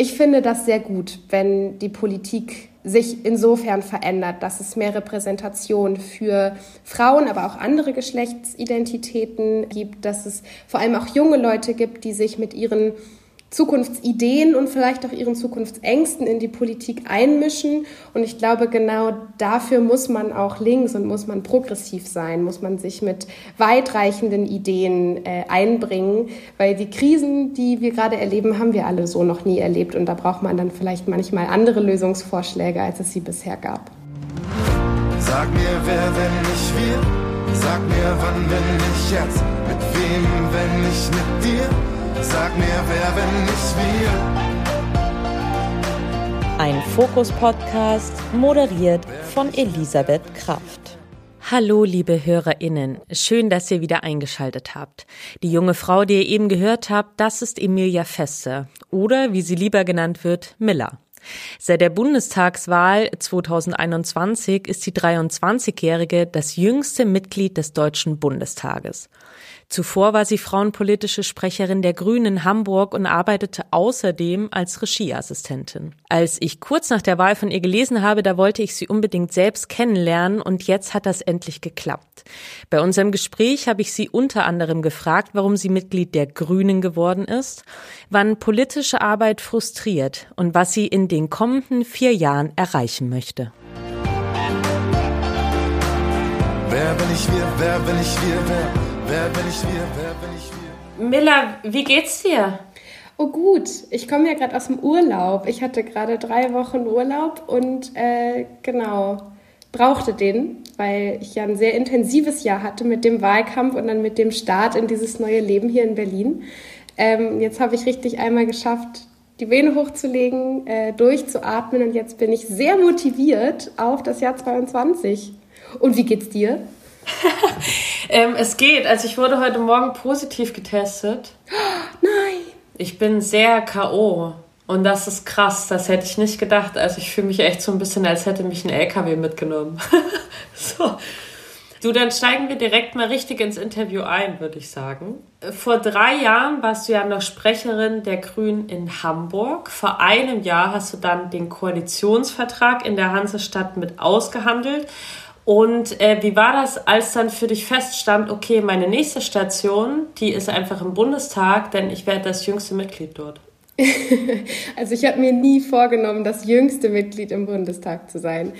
Ich finde das sehr gut, wenn die Politik sich insofern verändert, dass es mehr Repräsentation für Frauen, aber auch andere Geschlechtsidentitäten gibt, dass es vor allem auch junge Leute gibt, die sich mit ihren Zukunftsideen und vielleicht auch ihren Zukunftsängsten in die Politik einmischen. Und ich glaube, genau dafür muss man auch links und muss man progressiv sein, muss man sich mit weitreichenden Ideen äh, einbringen, weil die Krisen, die wir gerade erleben, haben wir alle so noch nie erlebt. Und da braucht man dann vielleicht manchmal andere Lösungsvorschläge, als es sie bisher gab. Sag mir, wer, wenn nicht wir? Sag mir, wann, wenn nicht jetzt? Mit wem, wenn nicht mit dir? Sag mir, wer, wenn nicht wir? Ein Fokus-Podcast, moderiert von Elisabeth Kraft. Hallo, liebe HörerInnen. Schön, dass ihr wieder eingeschaltet habt. Die junge Frau, die ihr eben gehört habt, das ist Emilia Feste. Oder, wie sie lieber genannt wird, Miller. Seit der Bundestagswahl 2021 ist die 23-Jährige das jüngste Mitglied des Deutschen Bundestages. Zuvor war sie frauenpolitische Sprecherin der Grünen in Hamburg und arbeitete außerdem als Regieassistentin. Als ich kurz nach der Wahl von ihr gelesen habe, da wollte ich sie unbedingt selbst kennenlernen und jetzt hat das endlich geklappt. Bei unserem Gespräch habe ich sie unter anderem gefragt, warum sie Mitglied der Grünen geworden ist, wann politische Arbeit frustriert und was sie in den kommenden vier Jahren erreichen möchte. Wer bin ich wir, wer bin ich wir, wer Wer bin ich wir? Wer bin ich wir? Miller, wie geht's dir? Oh gut, ich komme ja gerade aus dem Urlaub. Ich hatte gerade drei Wochen Urlaub und äh, genau brauchte den, weil ich ja ein sehr intensives Jahr hatte mit dem Wahlkampf und dann mit dem Start in dieses neue Leben hier in Berlin. Ähm, jetzt habe ich richtig einmal geschafft, die Vene hochzulegen, äh, durchzuatmen und jetzt bin ich sehr motiviert auf das Jahr 22. Und wie geht's dir? ähm, es geht. Also ich wurde heute Morgen positiv getestet. Nein. Ich bin sehr K.O. Und das ist krass, das hätte ich nicht gedacht. Also ich fühle mich echt so ein bisschen, als hätte mich ein LKW mitgenommen. so. Du, dann steigen wir direkt mal richtig ins Interview ein, würde ich sagen. Vor drei Jahren warst du ja noch Sprecherin der Grünen in Hamburg. Vor einem Jahr hast du dann den Koalitionsvertrag in der Hansestadt mit ausgehandelt und äh, wie war das, als dann für dich feststand, okay, meine nächste Station, die ist einfach im Bundestag, denn ich werde das jüngste Mitglied dort? also ich habe mir nie vorgenommen, das jüngste Mitglied im Bundestag zu sein.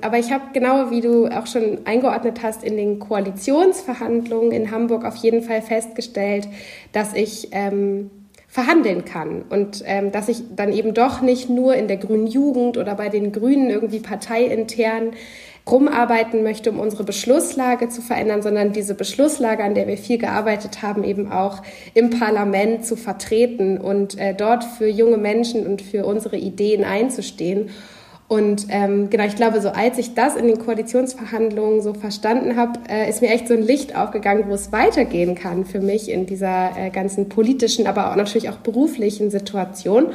Aber ich habe genau wie du auch schon eingeordnet hast in den Koalitionsverhandlungen in Hamburg auf jeden Fall festgestellt, dass ich ähm, verhandeln kann und ähm, dass ich dann eben doch nicht nur in der grünen Jugend oder bei den Grünen irgendwie parteiintern rumarbeiten möchte, um unsere Beschlusslage zu verändern, sondern diese Beschlusslage, an der wir viel gearbeitet haben, eben auch im Parlament zu vertreten und äh, dort für junge Menschen und für unsere Ideen einzustehen. Und ähm, genau, ich glaube, so als ich das in den Koalitionsverhandlungen so verstanden habe, äh, ist mir echt so ein Licht aufgegangen, wo es weitergehen kann für mich in dieser äh, ganzen politischen, aber auch natürlich auch beruflichen Situation.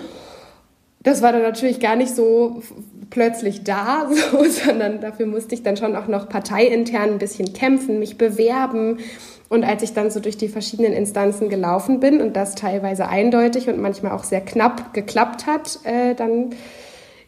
Das war dann natürlich gar nicht so plötzlich da, so, sondern dafür musste ich dann schon auch noch parteiintern ein bisschen kämpfen, mich bewerben. Und als ich dann so durch die verschiedenen Instanzen gelaufen bin und das teilweise eindeutig und manchmal auch sehr knapp geklappt hat, äh, dann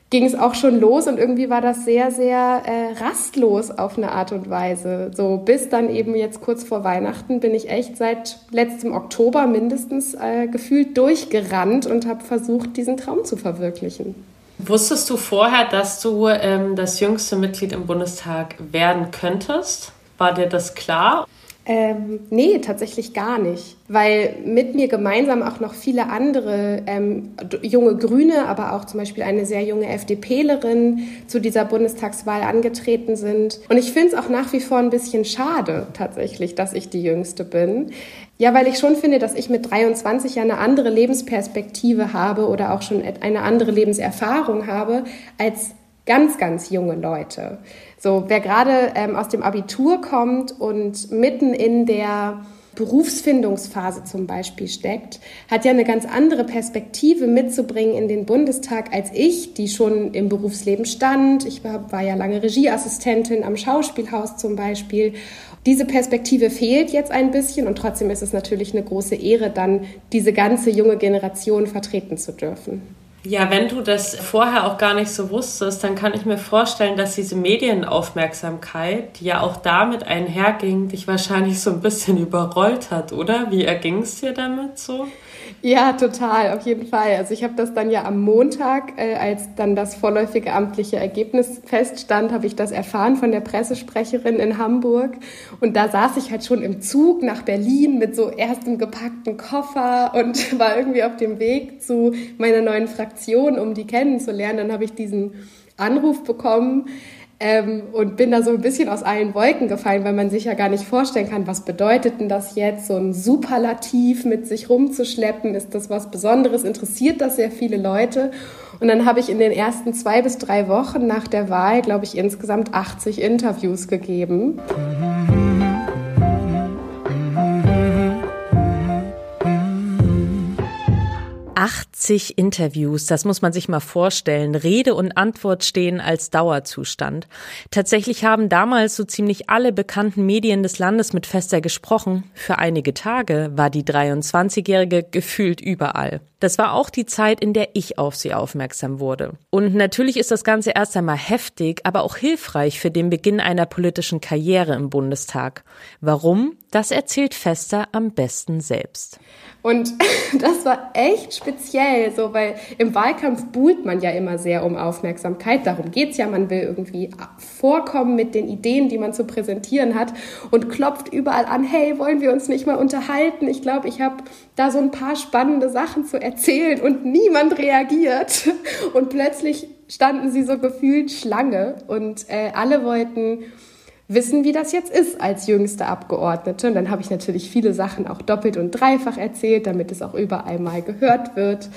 ging es auch schon los und irgendwie war das sehr, sehr äh, rastlos auf eine Art und Weise. So bis dann eben jetzt kurz vor Weihnachten bin ich echt seit letztem Oktober mindestens äh, gefühlt durchgerannt und habe versucht, diesen Traum zu verwirklichen. Wusstest du vorher, dass du ähm, das jüngste Mitglied im Bundestag werden könntest? War dir das klar? Ähm, nee, tatsächlich gar nicht, weil mit mir gemeinsam auch noch viele andere ähm, junge Grüne, aber auch zum Beispiel eine sehr junge FDPlerin zu dieser Bundestagswahl angetreten sind. Und ich finde es auch nach wie vor ein bisschen schade tatsächlich, dass ich die Jüngste bin. Ja, weil ich schon finde, dass ich mit 23 ja eine andere Lebensperspektive habe oder auch schon eine andere Lebenserfahrung habe als ganz, ganz junge Leute. So, wer gerade ähm, aus dem Abitur kommt und mitten in der Berufsfindungsphase zum Beispiel steckt, hat ja eine ganz andere Perspektive mitzubringen in den Bundestag als ich, die schon im Berufsleben stand. Ich war, war ja lange Regieassistentin am Schauspielhaus zum Beispiel. Diese Perspektive fehlt jetzt ein bisschen und trotzdem ist es natürlich eine große Ehre, dann diese ganze junge Generation vertreten zu dürfen. Ja, wenn du das vorher auch gar nicht so wusstest, dann kann ich mir vorstellen, dass diese Medienaufmerksamkeit, die ja auch damit einherging, dich wahrscheinlich so ein bisschen überrollt hat, oder? Wie erging es dir damit so? Ja, total, auf jeden Fall. Also ich habe das dann ja am Montag, äh, als dann das vorläufige amtliche Ergebnis feststand, habe ich das erfahren von der Pressesprecherin in Hamburg. Und da saß ich halt schon im Zug nach Berlin mit so erstem gepackten Koffer und war irgendwie auf dem Weg zu meiner neuen Fraktion, um die kennenzulernen. Dann habe ich diesen Anruf bekommen ähm, und bin da so ein bisschen aus allen Wolken gefallen, weil man sich ja gar nicht vorstellen kann, was bedeutet denn das jetzt, so ein Superlativ mit sich rumzuschleppen? Ist das was Besonderes? Interessiert das sehr viele Leute? Und dann habe ich in den ersten zwei bis drei Wochen nach der Wahl, glaube ich, insgesamt 80 Interviews gegeben. Mhm. 80 Interviews, das muss man sich mal vorstellen. Rede und Antwort stehen als Dauerzustand. Tatsächlich haben damals so ziemlich alle bekannten Medien des Landes mit Fester gesprochen. Für einige Tage war die 23-Jährige gefühlt überall. Das war auch die Zeit, in der ich auf sie aufmerksam wurde. Und natürlich ist das Ganze erst einmal heftig, aber auch hilfreich für den Beginn einer politischen Karriere im Bundestag. Warum? Das erzählt Fester am besten selbst. Und das war echt speziell, so, weil im Wahlkampf buhlt man ja immer sehr um Aufmerksamkeit. Darum geht's ja. Man will irgendwie vorkommen mit den Ideen, die man zu präsentieren hat und klopft überall an, hey, wollen wir uns nicht mal unterhalten? Ich glaube, ich habe da so ein paar spannende Sachen zu erzählen und niemand reagiert. Und plötzlich standen sie so gefühlt Schlange und äh, alle wollten wissen, wie das jetzt ist als jüngste Abgeordnete. Und dann habe ich natürlich viele Sachen auch doppelt und dreifach erzählt, damit es auch überall mal gehört wird.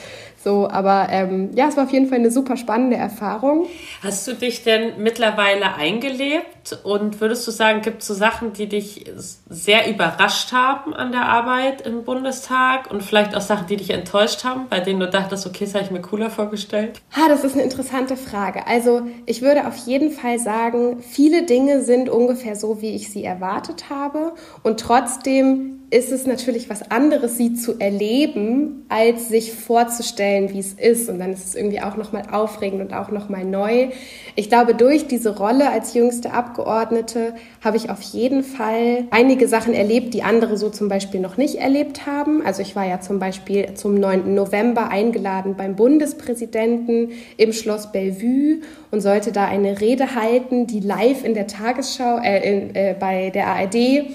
So, aber ähm, ja, es war auf jeden Fall eine super spannende Erfahrung. Hast du dich denn mittlerweile eingelebt und würdest du sagen, gibt es so Sachen, die dich sehr überrascht haben an der Arbeit im Bundestag und vielleicht auch Sachen, die dich enttäuscht haben, bei denen du dachtest, okay, das habe ich mir cooler vorgestellt? Ha, das ist eine interessante Frage. Also ich würde auf jeden Fall sagen, viele Dinge sind ungefähr so, wie ich sie erwartet habe und trotzdem ist es natürlich was anderes, sie zu erleben, als sich vorzustellen, wie es ist. Und dann ist es irgendwie auch nochmal aufregend und auch nochmal neu. Ich glaube, durch diese Rolle als jüngste Abgeordnete habe ich auf jeden Fall einige Sachen erlebt, die andere so zum Beispiel noch nicht erlebt haben. Also ich war ja zum Beispiel zum 9. November eingeladen beim Bundespräsidenten im Schloss Bellevue und sollte da eine Rede halten, die live in der Tagesschau, äh, in, äh, bei der ARD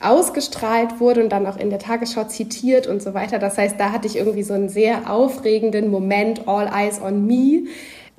ausgestrahlt wurde und dann auch in der Tagesschau zitiert und so weiter. Das heißt, da hatte ich irgendwie so einen sehr aufregenden Moment, All Eyes on Me.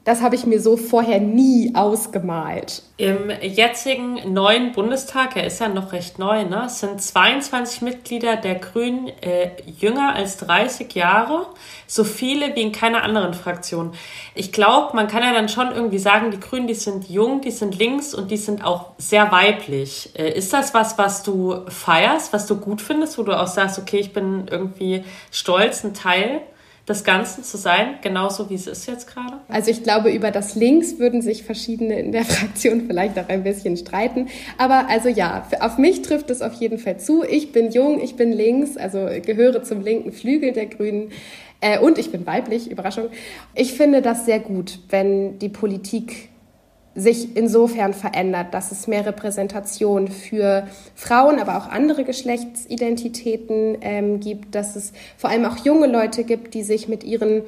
Das habe ich mir so vorher nie ausgemalt. Im jetzigen neuen Bundestag, er ist ja noch recht neu, ne, sind 22 Mitglieder der Grünen äh, jünger als 30 Jahre, so viele wie in keiner anderen Fraktion. Ich glaube, man kann ja dann schon irgendwie sagen, die Grünen, die sind jung, die sind links und die sind auch sehr weiblich. Äh, ist das was, was du feierst, was du gut findest, wo du auch sagst, okay, ich bin irgendwie stolz, ein Teil des Ganzen zu sein, genauso wie es ist jetzt gerade? Also ich glaube, über das Links würden sich verschiedene in der Fraktion vielleicht auch ein bisschen streiten. Aber also ja, auf mich trifft es auf jeden Fall zu. Ich bin jung, ich bin links, also gehöre zum linken Flügel der Grünen. Äh, und ich bin weiblich, Überraschung. Ich finde das sehr gut, wenn die Politik sich insofern verändert, dass es mehr Repräsentation für Frauen, aber auch andere Geschlechtsidentitäten ähm, gibt, dass es vor allem auch junge Leute gibt, die sich mit ihren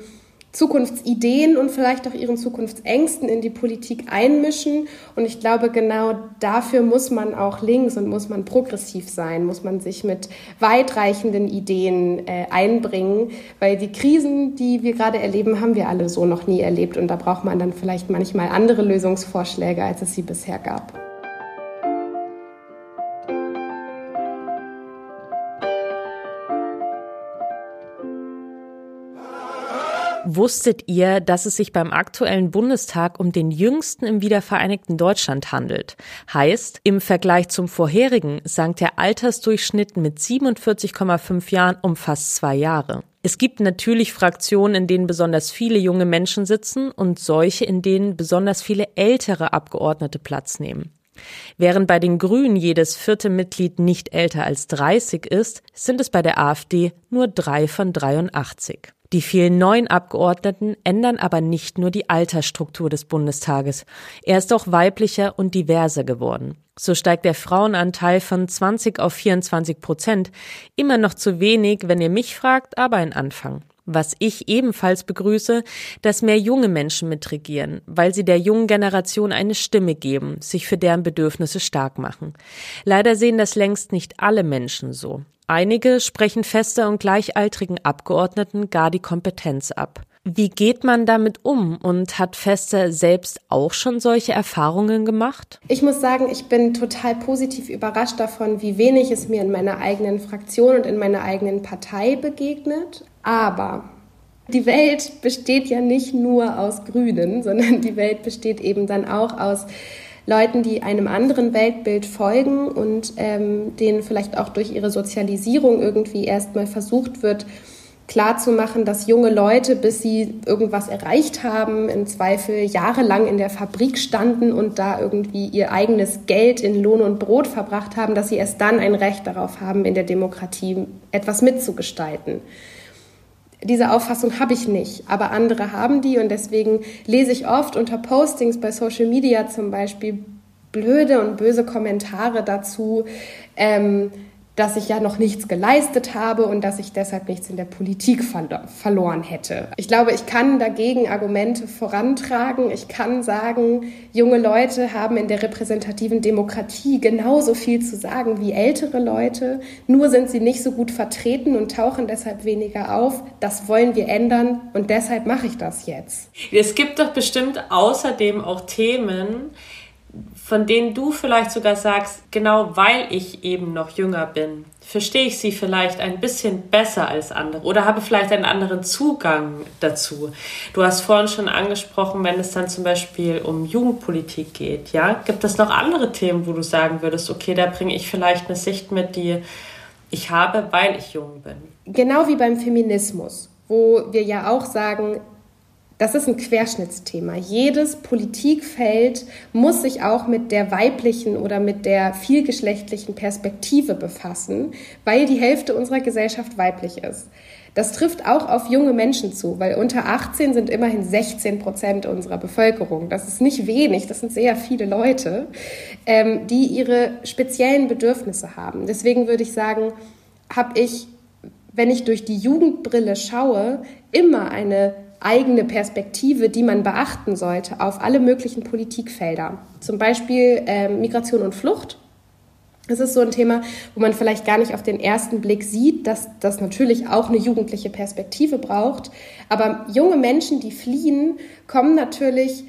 Zukunftsideen und vielleicht auch ihren Zukunftsängsten in die Politik einmischen. Und ich glaube, genau dafür muss man auch links und muss man progressiv sein, muss man sich mit weitreichenden Ideen äh, einbringen, weil die Krisen, die wir gerade erleben, haben wir alle so noch nie erlebt. Und da braucht man dann vielleicht manchmal andere Lösungsvorschläge, als es sie bisher gab. Wusstet ihr, dass es sich beim aktuellen Bundestag um den jüngsten im wiedervereinigten Deutschland handelt? Heißt, im Vergleich zum vorherigen sank der Altersdurchschnitt mit 47,5 Jahren um fast zwei Jahre. Es gibt natürlich Fraktionen, in denen besonders viele junge Menschen sitzen und solche, in denen besonders viele ältere Abgeordnete Platz nehmen. Während bei den Grünen jedes vierte Mitglied nicht älter als 30 ist, sind es bei der AfD nur drei von 83. Die vielen neuen Abgeordneten ändern aber nicht nur die Altersstruktur des Bundestages. Er ist auch weiblicher und diverser geworden. So steigt der Frauenanteil von 20 auf 24 Prozent. Immer noch zu wenig, wenn ihr mich fragt, aber ein Anfang. Was ich ebenfalls begrüße, dass mehr junge Menschen mitregieren, weil sie der jungen Generation eine Stimme geben, sich für deren Bedürfnisse stark machen. Leider sehen das längst nicht alle Menschen so. Einige sprechen fester und gleichaltrigen Abgeordneten gar die Kompetenz ab. Wie geht man damit um und hat Fester selbst auch schon solche Erfahrungen gemacht? Ich muss sagen, ich bin total positiv überrascht davon, wie wenig es mir in meiner eigenen Fraktion und in meiner eigenen Partei begegnet. Aber die Welt besteht ja nicht nur aus Grünen, sondern die Welt besteht eben dann auch aus Leuten, die einem anderen Weltbild folgen und ähm, denen vielleicht auch durch ihre Sozialisierung irgendwie erstmal versucht wird, klarzumachen, dass junge Leute, bis sie irgendwas erreicht haben, im Zweifel jahrelang in der Fabrik standen und da irgendwie ihr eigenes Geld in Lohn und Brot verbracht haben, dass sie erst dann ein Recht darauf haben, in der Demokratie etwas mitzugestalten. Diese Auffassung habe ich nicht, aber andere haben die und deswegen lese ich oft unter Postings bei Social Media zum Beispiel blöde und böse Kommentare dazu, ähm, dass ich ja noch nichts geleistet habe und dass ich deshalb nichts in der Politik verlo verloren hätte. Ich glaube, ich kann dagegen Argumente vorantragen. Ich kann sagen, junge Leute haben in der repräsentativen Demokratie genauso viel zu sagen wie ältere Leute. Nur sind sie nicht so gut vertreten und tauchen deshalb weniger auf. Das wollen wir ändern und deshalb mache ich das jetzt. Es gibt doch bestimmt außerdem auch Themen, von denen du vielleicht sogar sagst, genau weil ich eben noch jünger bin, verstehe ich sie vielleicht ein bisschen besser als andere oder habe vielleicht einen anderen Zugang dazu. Du hast vorhin schon angesprochen, wenn es dann zum Beispiel um Jugendpolitik geht, ja, gibt es noch andere Themen, wo du sagen würdest, okay, da bringe ich vielleicht eine Sicht mit, die ich habe, weil ich jung bin. Genau wie beim Feminismus, wo wir ja auch sagen, das ist ein Querschnittsthema. Jedes Politikfeld muss sich auch mit der weiblichen oder mit der vielgeschlechtlichen Perspektive befassen, weil die Hälfte unserer Gesellschaft weiblich ist. Das trifft auch auf junge Menschen zu, weil unter 18 sind immerhin 16 Prozent unserer Bevölkerung. Das ist nicht wenig, das sind sehr viele Leute, ähm, die ihre speziellen Bedürfnisse haben. Deswegen würde ich sagen, habe ich, wenn ich durch die Jugendbrille schaue, immer eine eigene Perspektive, die man beachten sollte auf alle möglichen Politikfelder. Zum Beispiel äh, Migration und Flucht. Das ist so ein Thema, wo man vielleicht gar nicht auf den ersten Blick sieht, dass das natürlich auch eine jugendliche Perspektive braucht. Aber junge Menschen, die fliehen, kommen natürlich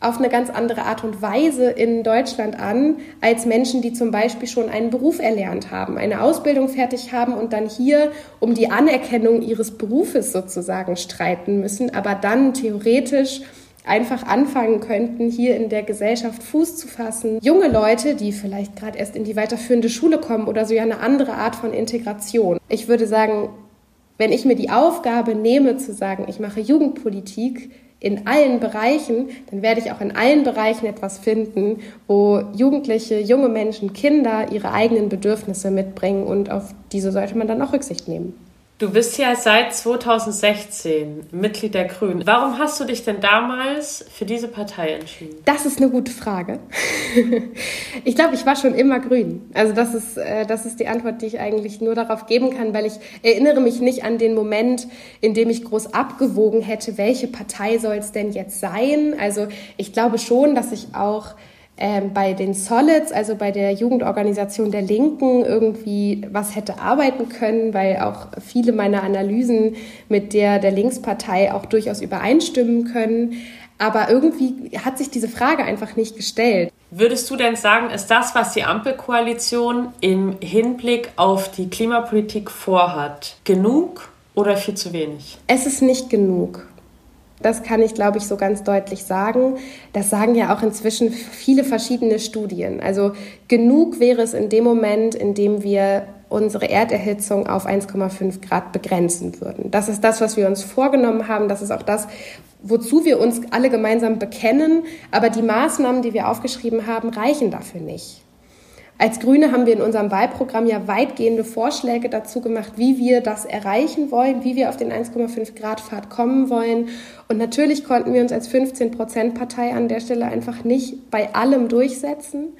auf eine ganz andere Art und Weise in Deutschland an, als Menschen, die zum Beispiel schon einen Beruf erlernt haben, eine Ausbildung fertig haben und dann hier um die Anerkennung ihres Berufes sozusagen streiten müssen, aber dann theoretisch einfach anfangen könnten, hier in der Gesellschaft Fuß zu fassen. Junge Leute, die vielleicht gerade erst in die weiterführende Schule kommen oder so ja eine andere Art von Integration. Ich würde sagen, wenn ich mir die Aufgabe nehme zu sagen, ich mache Jugendpolitik, in allen Bereichen, dann werde ich auch in allen Bereichen etwas finden, wo Jugendliche, junge Menschen, Kinder ihre eigenen Bedürfnisse mitbringen und auf diese sollte man dann auch Rücksicht nehmen. Du bist ja seit 2016 Mitglied der Grünen. Warum hast du dich denn damals für diese Partei entschieden? Das ist eine gute Frage. ich glaube, ich war schon immer grün. Also das ist, äh, das ist die Antwort, die ich eigentlich nur darauf geben kann, weil ich erinnere mich nicht an den Moment, in dem ich groß abgewogen hätte, welche Partei soll es denn jetzt sein. Also ich glaube schon, dass ich auch ähm, bei den Solids, also bei der Jugendorganisation der Linken, irgendwie was hätte arbeiten können, weil auch viele meiner Analysen mit der der Linkspartei auch durchaus übereinstimmen können. Aber irgendwie hat sich diese Frage einfach nicht gestellt. Würdest du denn sagen, ist das, was die Ampelkoalition im Hinblick auf die Klimapolitik vorhat, genug oder viel zu wenig? Es ist nicht genug. Das kann ich, glaube ich, so ganz deutlich sagen. Das sagen ja auch inzwischen viele verschiedene Studien. Also genug wäre es in dem Moment, in dem wir unsere Erderhitzung auf 1,5 Grad begrenzen würden. Das ist das, was wir uns vorgenommen haben. Das ist auch das, wozu wir uns alle gemeinsam bekennen. Aber die Maßnahmen, die wir aufgeschrieben haben, reichen dafür nicht. Als Grüne haben wir in unserem Wahlprogramm ja weitgehende Vorschläge dazu gemacht, wie wir das erreichen wollen, wie wir auf den 1,5 Grad Pfad kommen wollen. Und natürlich konnten wir uns als 15 Prozent Partei an der Stelle einfach nicht bei allem durchsetzen.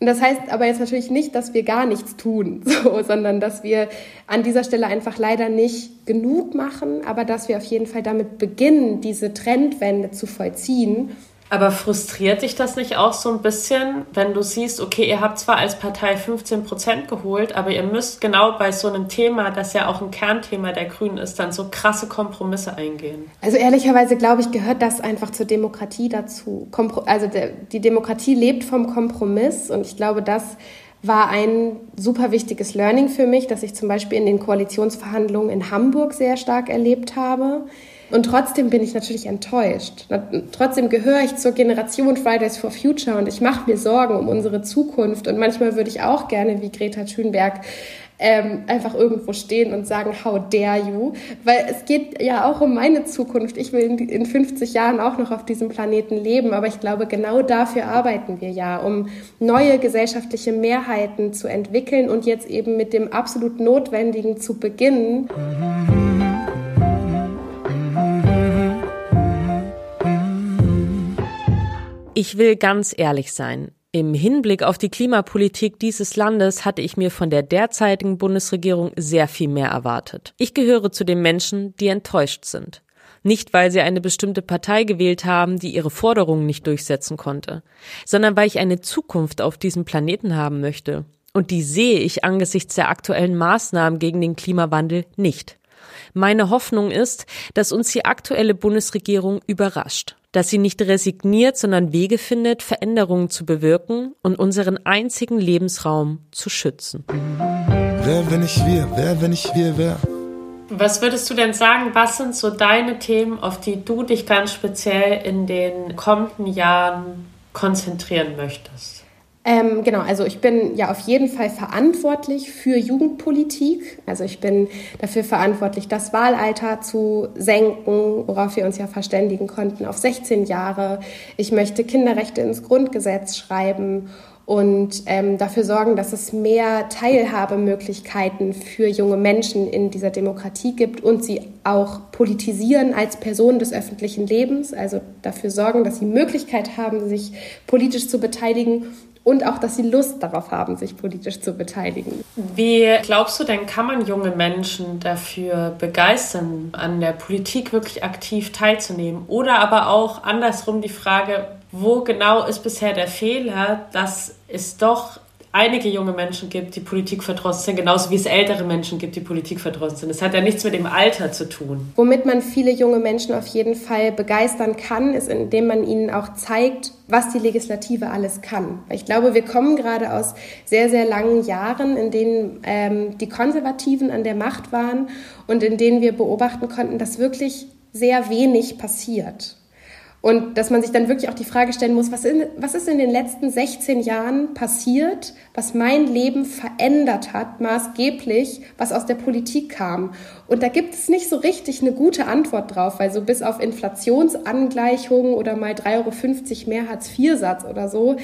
Und das heißt aber jetzt natürlich nicht, dass wir gar nichts tun, so, sondern dass wir an dieser Stelle einfach leider nicht genug machen, aber dass wir auf jeden Fall damit beginnen, diese Trendwende zu vollziehen aber frustriert dich das nicht auch so ein bisschen, wenn du siehst, okay, ihr habt zwar als Partei 15 Prozent geholt, aber ihr müsst genau bei so einem Thema, das ja auch ein Kernthema der Grünen ist, dann so krasse Kompromisse eingehen? Also ehrlicherweise glaube ich, gehört das einfach zur Demokratie dazu. Also die Demokratie lebt vom Kompromiss und ich glaube, das war ein super wichtiges Learning für mich, dass ich zum Beispiel in den Koalitionsverhandlungen in Hamburg sehr stark erlebt habe und trotzdem bin ich natürlich enttäuscht. Trotzdem gehöre ich zur Generation Fridays for Future und ich mache mir Sorgen um unsere Zukunft. Und manchmal würde ich auch gerne wie Greta Thunberg ähm, einfach irgendwo stehen und sagen, how dare you? Weil es geht ja auch um meine Zukunft. Ich will in 50 Jahren auch noch auf diesem Planeten leben, aber ich glaube, genau dafür arbeiten wir ja, um neue gesellschaftliche Mehrheiten zu entwickeln und jetzt eben mit dem absolut Notwendigen zu beginnen. Mhm. Ich will ganz ehrlich sein. Im Hinblick auf die Klimapolitik dieses Landes hatte ich mir von der derzeitigen Bundesregierung sehr viel mehr erwartet. Ich gehöre zu den Menschen, die enttäuscht sind. Nicht, weil sie eine bestimmte Partei gewählt haben, die ihre Forderungen nicht durchsetzen konnte, sondern weil ich eine Zukunft auf diesem Planeten haben möchte. Und die sehe ich angesichts der aktuellen Maßnahmen gegen den Klimawandel nicht. Meine Hoffnung ist, dass uns die aktuelle Bundesregierung überrascht dass sie nicht resigniert, sondern Wege findet, Veränderungen zu bewirken und unseren einzigen Lebensraum zu schützen. Wer, wenn nicht wir? Wer, wenn nicht wir, wer? Was würdest du denn sagen, was sind so deine Themen, auf die du dich ganz speziell in den kommenden Jahren konzentrieren möchtest? Ähm, genau, also ich bin ja auf jeden Fall verantwortlich für Jugendpolitik. Also ich bin dafür verantwortlich, das Wahlalter zu senken, worauf wir uns ja verständigen konnten, auf 16 Jahre. Ich möchte Kinderrechte ins Grundgesetz schreiben und ähm, dafür sorgen, dass es mehr Teilhabemöglichkeiten für junge Menschen in dieser Demokratie gibt und sie auch politisieren als Personen des öffentlichen Lebens, also dafür sorgen, dass sie Möglichkeit haben, sich politisch zu beteiligen und auch, dass sie Lust darauf haben, sich politisch zu beteiligen. Wie glaubst du denn, kann man junge Menschen dafür begeistern, an der Politik wirklich aktiv teilzunehmen? Oder aber auch andersrum die Frage, wo genau ist bisher der Fehler, dass es doch einige junge Menschen gibt, die Politik verdrossen sind, genauso wie es ältere Menschen gibt, die Politik verdrossen sind. Es hat ja nichts mit dem Alter zu tun. Womit man viele junge Menschen auf jeden Fall begeistern kann, ist, indem man ihnen auch zeigt, was die Legislative alles kann. Ich glaube, wir kommen gerade aus sehr, sehr langen Jahren, in denen ähm, die Konservativen an der Macht waren und in denen wir beobachten konnten, dass wirklich sehr wenig passiert. Und dass man sich dann wirklich auch die Frage stellen muss, was, in, was ist in den letzten 16 Jahren passiert, was mein Leben verändert hat, maßgeblich, was aus der Politik kam. Und da gibt es nicht so richtig eine gute Antwort drauf, weil so bis auf Inflationsangleichungen oder mal 3,50 Euro mehr Hartz-IV-Satz oder so,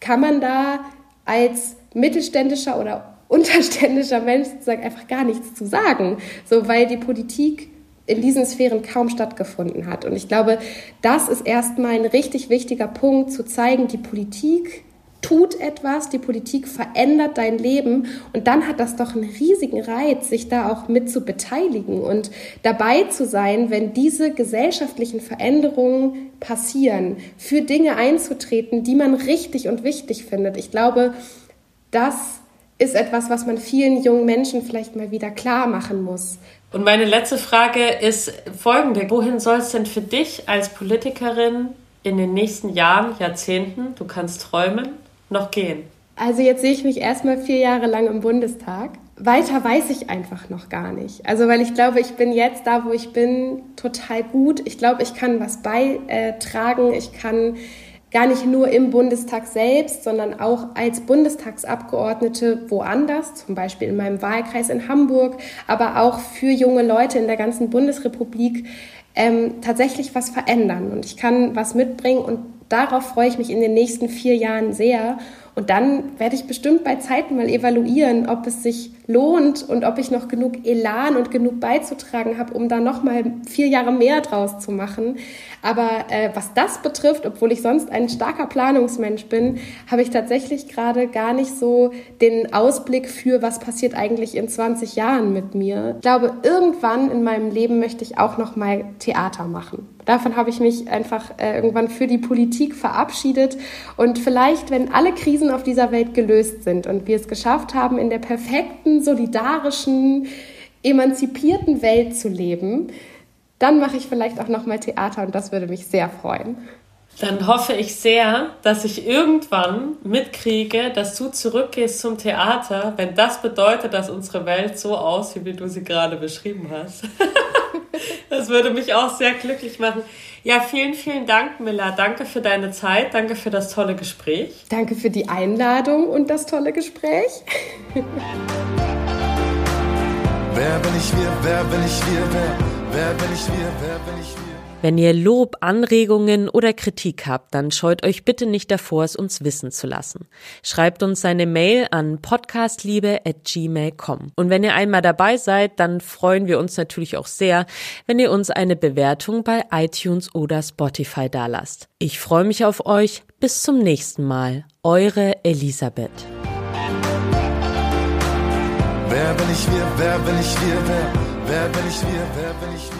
kann man da als mittelständischer oder unterständischer Mensch sozusagen einfach gar nichts zu sagen. So, weil die Politik in diesen Sphären kaum stattgefunden hat. Und ich glaube, das ist erstmal ein richtig wichtiger Punkt, zu zeigen, die Politik tut etwas, die Politik verändert dein Leben und dann hat das doch einen riesigen Reiz, sich da auch mit zu beteiligen und dabei zu sein, wenn diese gesellschaftlichen Veränderungen passieren, für Dinge einzutreten, die man richtig und wichtig findet. Ich glaube, das ist etwas, was man vielen jungen Menschen vielleicht mal wieder klar machen muss. Und meine letzte Frage ist folgende. Wohin soll es denn für dich als Politikerin in den nächsten Jahren, Jahrzehnten, du kannst träumen, noch gehen? Also jetzt sehe ich mich erstmal vier Jahre lang im Bundestag. Weiter weiß ich einfach noch gar nicht. Also weil ich glaube, ich bin jetzt da, wo ich bin, total gut. Ich glaube, ich kann was beitragen. Ich kann gar nicht nur im Bundestag selbst, sondern auch als Bundestagsabgeordnete woanders, zum Beispiel in meinem Wahlkreis in Hamburg, aber auch für junge Leute in der ganzen Bundesrepublik ähm, tatsächlich was verändern. Und ich kann was mitbringen und darauf freue ich mich in den nächsten vier Jahren sehr. Und dann werde ich bestimmt bei Zeiten mal evaluieren, ob es sich lohnt und ob ich noch genug Elan und genug beizutragen habe, um da noch mal vier Jahre mehr draus zu machen. Aber äh, was das betrifft, obwohl ich sonst ein starker Planungsmensch bin, habe ich tatsächlich gerade gar nicht so den Ausblick für, was passiert eigentlich in 20 Jahren mit mir. Ich glaube, irgendwann in meinem Leben möchte ich auch noch mal Theater machen. Davon habe ich mich einfach äh, irgendwann für die Politik verabschiedet. Und vielleicht, wenn alle Krisen auf dieser Welt gelöst sind und wir es geschafft haben, in der perfekten, solidarischen, emanzipierten Welt zu leben, dann mache ich vielleicht auch noch mal Theater und das würde mich sehr freuen. Dann hoffe ich sehr, dass ich irgendwann mitkriege, dass du zurückgehst zum Theater, wenn das bedeutet, dass unsere Welt so aussieht, wie du sie gerade beschrieben hast. das würde mich auch sehr glücklich machen. Ja, vielen, vielen Dank, Miller. Danke für deine Zeit. Danke für das tolle Gespräch. Danke für die Einladung und das tolle Gespräch. wer bin ich wir? Wer bin ich wir? Wer, wer bin ich wir? Wer bin ich wir? Wenn ihr Lob, Anregungen oder Kritik habt, dann scheut euch bitte nicht davor, es uns wissen zu lassen. Schreibt uns eine Mail an podcastliebe@gmail.com. Und wenn ihr einmal dabei seid, dann freuen wir uns natürlich auch sehr, wenn ihr uns eine Bewertung bei iTunes oder Spotify dalasst. Ich freue mich auf euch. Bis zum nächsten Mal. Eure Elisabeth. Wer bin ich wir? Wer bin ich wir? Wer, wer bin ich wir? Wer bin ich wir?